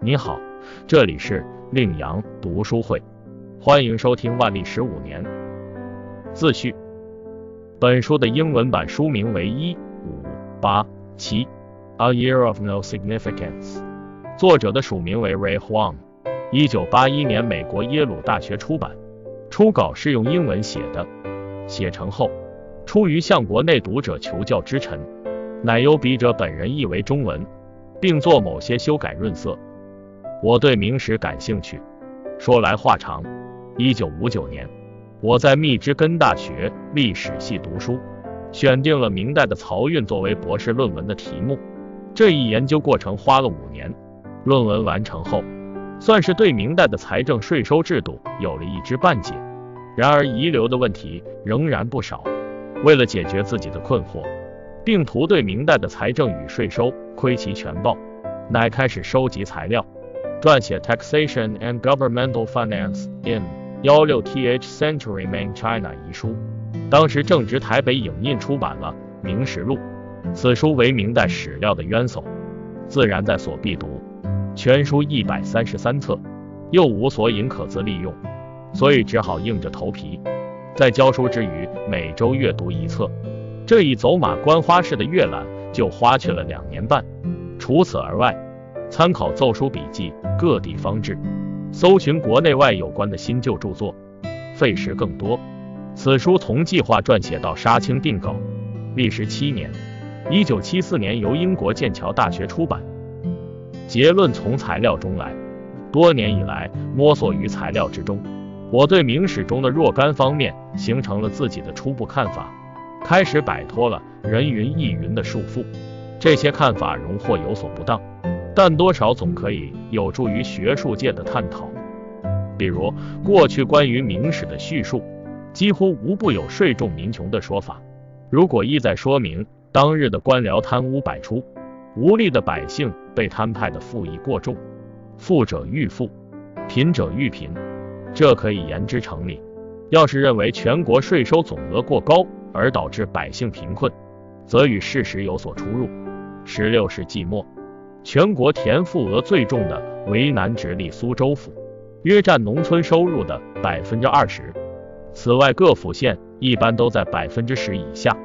你好，这里是令阳读书会，欢迎收听万历十五年自序。本书的英文版书名为一五八七 A Year of No Significance，作者的署名为 Ray Huang，一九八一年美国耶鲁大学出版，初稿是用英文写的，写成后出于向国内读者求教之臣，乃由笔者本人译为中文，并做某些修改润色。我对明史感兴趣，说来话长。一九五九年，我在密支根大学历史系读书，选定了明代的漕运作为博士论文的题目。这一研究过程花了五年，论文完成后，算是对明代的财政税收制度有了一知半解。然而遗留的问题仍然不少。为了解决自己的困惑，并图对明代的财政与税收窥其全貌，乃开始收集材料，撰写《Taxation and Governmental Finance in 幺六 th Century Main China》一书。当时正值台北影印出版了《明实录》，此书为明代史料的渊薮，自然在所必读。全书一百三十三册，又无所引可自利用，所以只好硬着头皮。在教书之余，每周阅读一册，这一走马观花式的阅览就花去了两年半。除此而外，参考奏书笔记、各地方志，搜寻国内外有关的新旧著作，费时更多。此书从计划撰写到杀青定稿，历时七年。一九七四年由英国剑桥大学出版。结论从材料中来，多年以来摸索于材料之中。我对明史中的若干方面形成了自己的初步看法，开始摆脱了人云亦云的束缚。这些看法容或有所不当，但多少总可以有助于学术界的探讨。比如，过去关于明史的叙述，几乎无不有税重民穷的说法。如果意在说明当日的官僚贪污百出，无力的百姓被摊派的赋役过重，富者愈富，贫者愈贫。这可以言之成理。要是认为全国税收总额过高而导致百姓贫困，则与事实有所出入。十六世纪末，全国田赋额最重的为南直隶苏州府，约占农村收入的百分之二十。此外，各府县一般都在百分之十以下，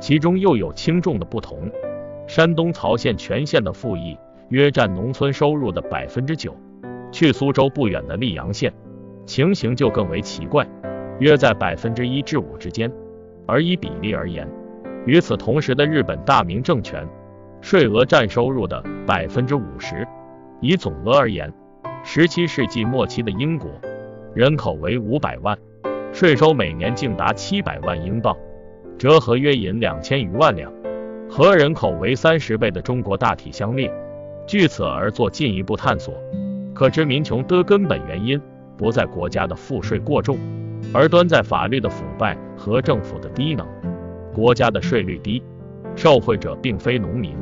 其中又有轻重的不同。山东曹县全县的赋役约占农村收入的百分之九，去苏州不远的溧阳县。情形就更为奇怪，约在百分之一至五之间。而以比例而言，与此同时的日本大明政权，税额占收入的百分之五十；以总额而言，十七世纪末期的英国，人口为五百万，税收每年竟达七百万英镑，折合约银两千余万两，和人口为三十倍的中国大体相列。据此而做进一步探索，可知民穷的根本原因。不在国家的赋税过重，而端在法律的腐败和政府的低能。国家的税率低，受贿者并非农民，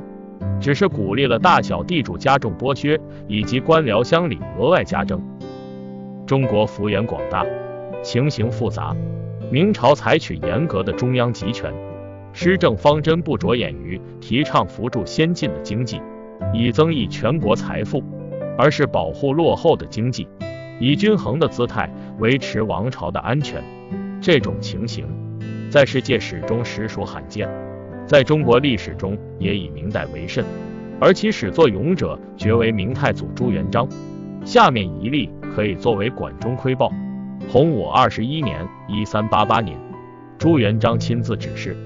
只是鼓励了大小地主加重剥削，以及官僚乡里额外加征。中国幅员广大，情形复杂。明朝采取严格的中央集权，施政方针不着眼于提倡扶助先进的经济，以增益全国财富，而是保护落后的经济。以均衡的姿态维持王朝的安全，这种情形在世界史中实属罕见，在中国历史中也以明代为甚，而其始作俑者绝为明太祖朱元璋。下面一例可以作为管中窥豹。洪武二十一年（一三八八年），朱元璋亲自指示，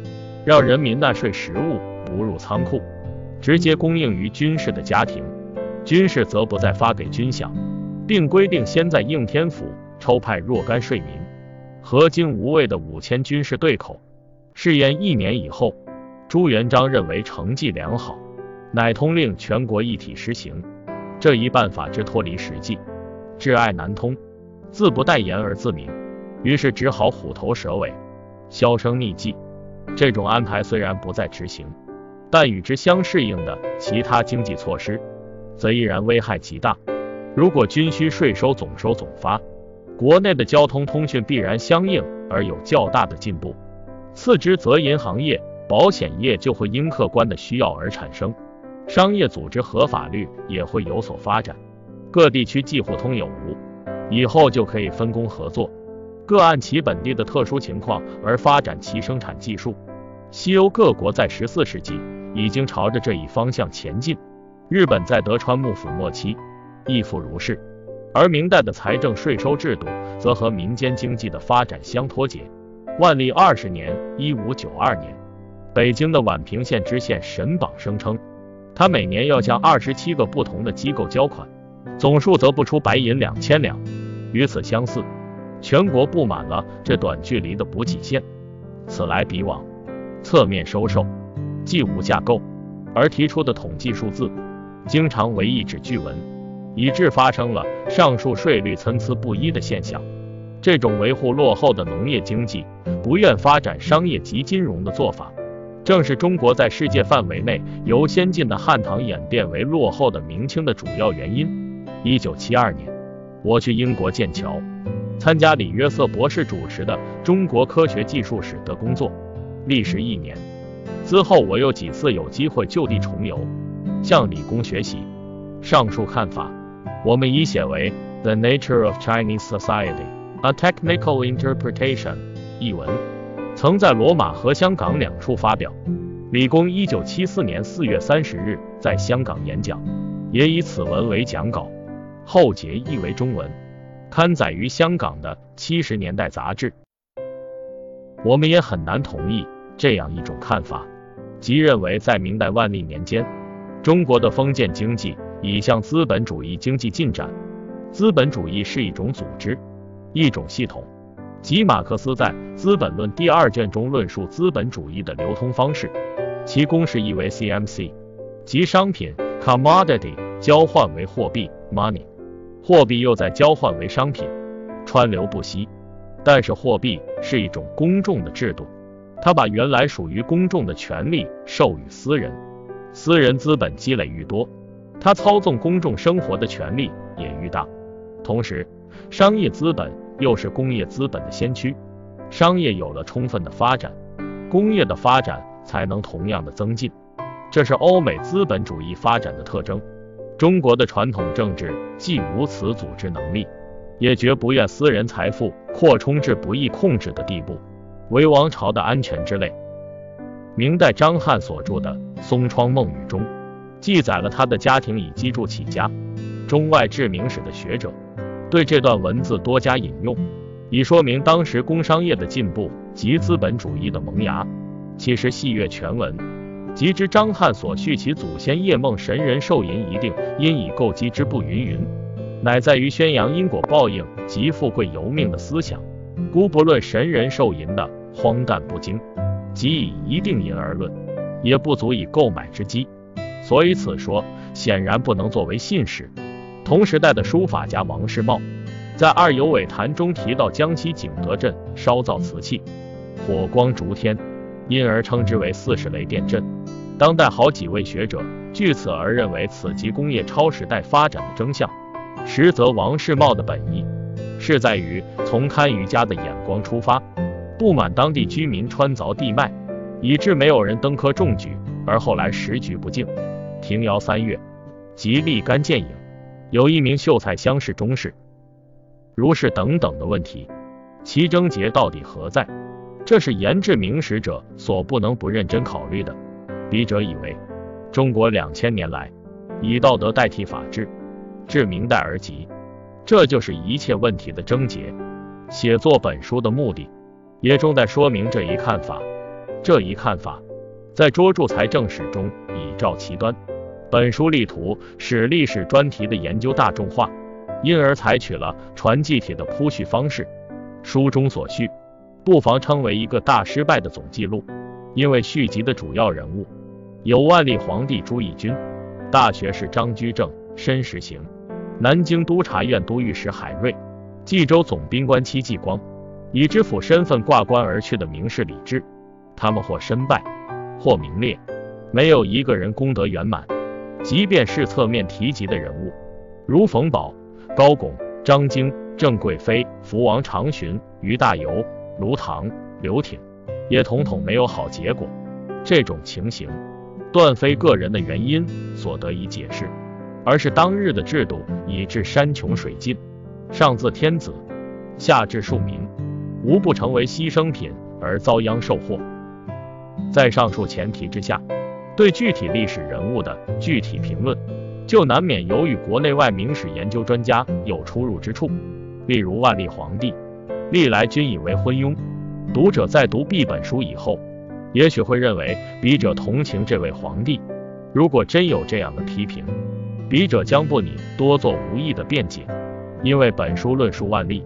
让人民纳税实物不入仓库，直接供应于军事的家庭，军事则不再发给军饷。并规定先在应天府抽派若干税民，和金无畏的五千军士对口。试验一年以后，朱元璋认为成绩良好，乃通令全国一体实行。这一办法之脱离实际，挚爱难通，自不待言而自明，于是只好虎头蛇尾，销声匿迹。这种安排虽然不再执行，但与之相适应的其他经济措施，则依然危害极大。如果军需税收总收总发，国内的交通通讯必然相应而有较大的进步。次之，则银行业、保险业就会因客观的需要而产生，商业组织和法律也会有所发展。各地区既互通有无，以后就可以分工合作，各按其本地的特殊情况而发展其生产技术。西欧各国在十四世纪已经朝着这一方向前进，日本在德川幕府末期亦复如是。而明代的财政税收制度则和民间经济的发展相脱节。万历二十年（一五九二年），北京的宛平县知县沈榜声称，他每年要向二十七个不同的机构交款，总数则不出白银两千两。与此相似，全国布满了这短距离的补给线，此来彼往，侧面收受，既无架构，而提出的统计数字，经常为一纸据文。以致发生了上述税率参差不一的现象。这种维护落后的农业经济、不愿发展商业及金融的做法，正是中国在世界范围内由先进的汉唐演变为落后的明清的主要原因。一九七二年，我去英国剑桥参加李约瑟博士主持的中国科学技术史的工作，历时一年。之后我又几次有机会就地重游，向理工学习。上述看法。我们已写为《The Nature of Chinese Society: A Technical Interpretation》一文，曾在罗马和香港两处发表。李公一九七四年四月三十日在香港演讲，也以此文为讲稿，后节译为中文，刊载于香港的《七十年代》杂志。我们也很难同意这样一种看法，即认为在明代万历年间，中国的封建经济。已向资本主义经济进展。资本主义是一种组织，一种系统。即马克思在《资本论》第二卷中论述资本主义的流通方式，其公式意为 CMC，即商品 commodity 交换为货币 money，货币又在交换为商品，川流不息。但是货币是一种公众的制度，它把原来属于公众的权利授予私人，私人资本积累愈多。他操纵公众生活的权利也愈大，同时，商业资本又是工业资本的先驱，商业有了充分的发展，工业的发展才能同样的增进，这是欧美资本主义发展的特征。中国的传统政治既无此组织能力，也绝不愿私人财富扩充至不易控制的地步，为王朝的安全之类。明代张翰所著的《松窗梦语》中。记载了他的家庭以机筑起家，中外治明史的学者对这段文字多加引用，以说明当时工商业的进步及资本主义的萌芽。其实细阅全文，即知张翰所叙其祖先夜梦神人受银一定因以构机之不云云，乃在于宣扬因果报应及富贵由命的思想。姑不论神人受银的荒诞不经，即以一定银而论，也不足以购买之机。所以此说显然不能作为信史。同时代的书法家王世茂在《二游尾谈》中提到江西景德镇烧造瓷器，火光烛天，因而称之为四十雷电阵。当代好几位学者据此而认为此即工业超时代发展的征象。实则王世茂的本意是在于从堪舆家的眼光出发，不满当地居民穿凿地脉，以致没有人登科中举，而后来时局不敬。庭窈三月，即立竿见影。有一名秀才乡试中士，如是等等的问题，其症结到底何在？这是研制明史者所不能不认真考虑的。笔者以为，中国两千年来以道德代替法治，至明代而极，这就是一切问题的症结。写作本书的目的，也重在说明这一看法。这一看法，在捉住财政史中已照其端。本书力图使历史专题的研究大众化，因而采取了传记体的铺叙方式。书中所叙，不妨称为一个大失败的总记录，因为续集的主要人物有万历皇帝朱翊钧、大学士张居正、申时行、南京督察院都御史海瑞、冀州总兵官戚继光，以知府身份挂冠而去的名士李治。他们或身败，或名列，没有一个人功德圆满。即便是侧面提及的人物，如冯保、高拱、张经、郑贵妃、福王长询、于大猷、卢唐、刘挺，也统统没有好结果。这种情形，断非个人的原因所得以解释，而是当日的制度以致山穷水尽，上自天子，下至庶民，无不成为牺牲品而遭殃受祸。在上述前提之下，对具体历史人物的具体评论，就难免由于国内外明史研究专家有出入之处。例如万历皇帝，历来均以为昏庸。读者在读毕本书以后，也许会认为笔者同情这位皇帝。如果真有这样的批评，笔者将不拟多做无意的辩解，因为本书论述万历，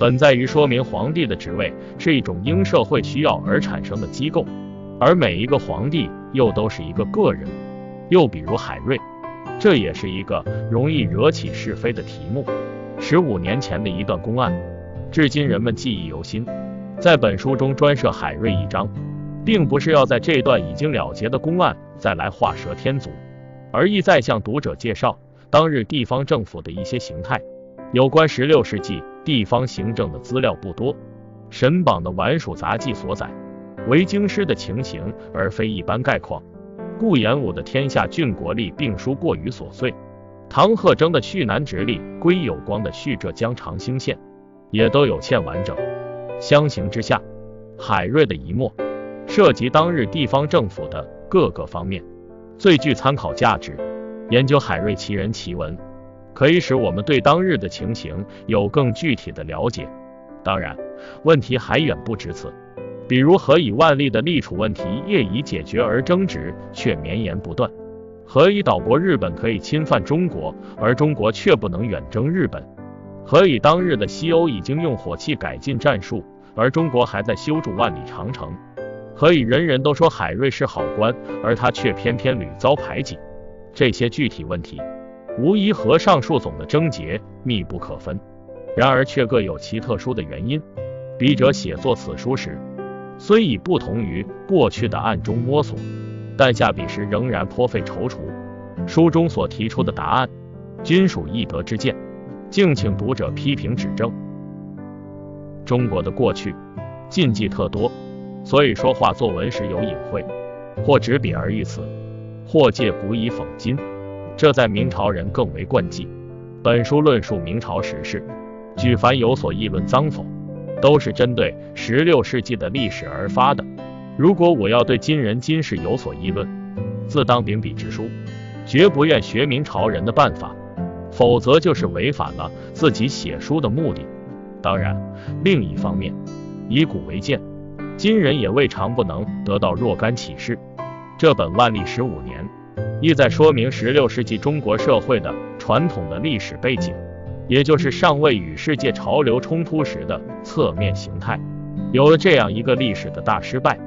本在于说明皇帝的职位是一种因社会需要而产生的机构，而每一个皇帝又都是一个个人。又比如海瑞，这也是一个容易惹起是非的题目。十五年前的一段公案，至今人们记忆犹新。在本书中专设海瑞一章，并不是要在这段已经了结的公案再来画蛇添足，而意在向读者介绍当日地方政府的一些形态。有关十六世纪地方行政的资料不多，沈榜的《宛署杂记》所载为京师的情形，而非一般概况。顾炎武的《天下郡国历》并书过于琐碎。唐贺征的《续南直隶》，归有光的《续浙江长兴县》，也都有欠完整。相形之下，海瑞的一墨涉及当日地方政府的各个方面，最具参考价值。研究海瑞其人奇文，可以使我们对当日的情形有更具体的了解。当然，问题还远不止此。比如何以万历的立储问题业已解决而争执却绵延不断？何以岛国日本可以侵犯中国，而中国却不能远征日本？何以当日的西欧已经用火器改进战术，而中国还在修筑万里长城？何以人人都说海瑞是好官，而他却偏偏屡遭排挤？这些具体问题，无疑和上述总的症结密不可分，然而却各有其特殊的原因。笔者写作此书时，虽已不同于过去的暗中摸索。但下笔时仍然颇费踌躇，书中所提出的答案均属易得之见，敬请读者批评指正。中国的过去禁忌特多，所以说话作文时有隐晦，或执笔而喻此，或借古以讽今，这在明朝人更为惯忌。本书论述明朝时事，举凡有所议论脏否，都是针对十六世纪的历史而发的。如果我要对今人今事有所议论，自当秉笔直书，绝不愿学明朝人的办法，否则就是违反了自己写书的目的。当然，另一方面，以古为鉴，今人也未尝不能得到若干启示。这本万历十五年，意在说明十六世纪中国社会的传统的历史背景，也就是尚未与世界潮流冲突时的侧面形态。有了这样一个历史的大失败。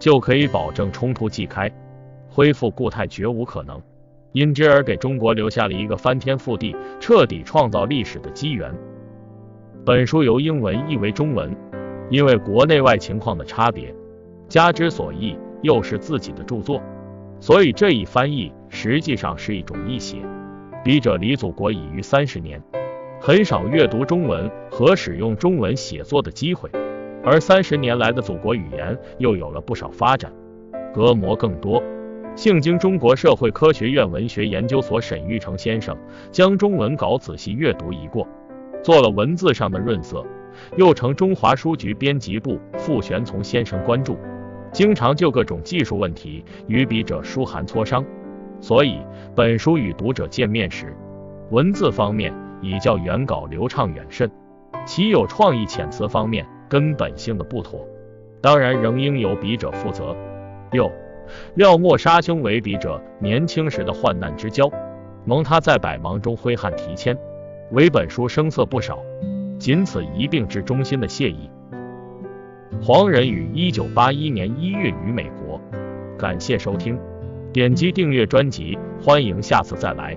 就可以保证冲突即开，恢复固态绝无可能，因之而给中国留下了一个翻天覆地、彻底创造历史的机缘。本书由英文译为中文，因为国内外情况的差别，加之所译又是自己的著作，所以这一翻译实际上是一种译写。笔者离祖国已逾三十年，很少阅读中文和使用中文写作的机会。而三十年来的祖国语言又有了不少发展，隔膜更多。幸经中国社会科学院文学研究所沈玉成先生将中文稿仔细阅读一过，做了文字上的润色，又承中华书局编辑部傅玄从先生关注，经常就各种技术问题与笔者书函磋商，所以本书与读者见面时，文字方面已较原稿流畅远甚，其有创意遣词方面。根本性的不妥，当然仍应由笔者负责。六，廖默沙兄为笔者年轻时的患难之交，蒙他在百忙中挥汗提签，为本书声色不少，仅此一并致衷心的谢意。黄仁宇，一九八一年一月于美国。感谢收听，点击订阅专辑，欢迎下次再来。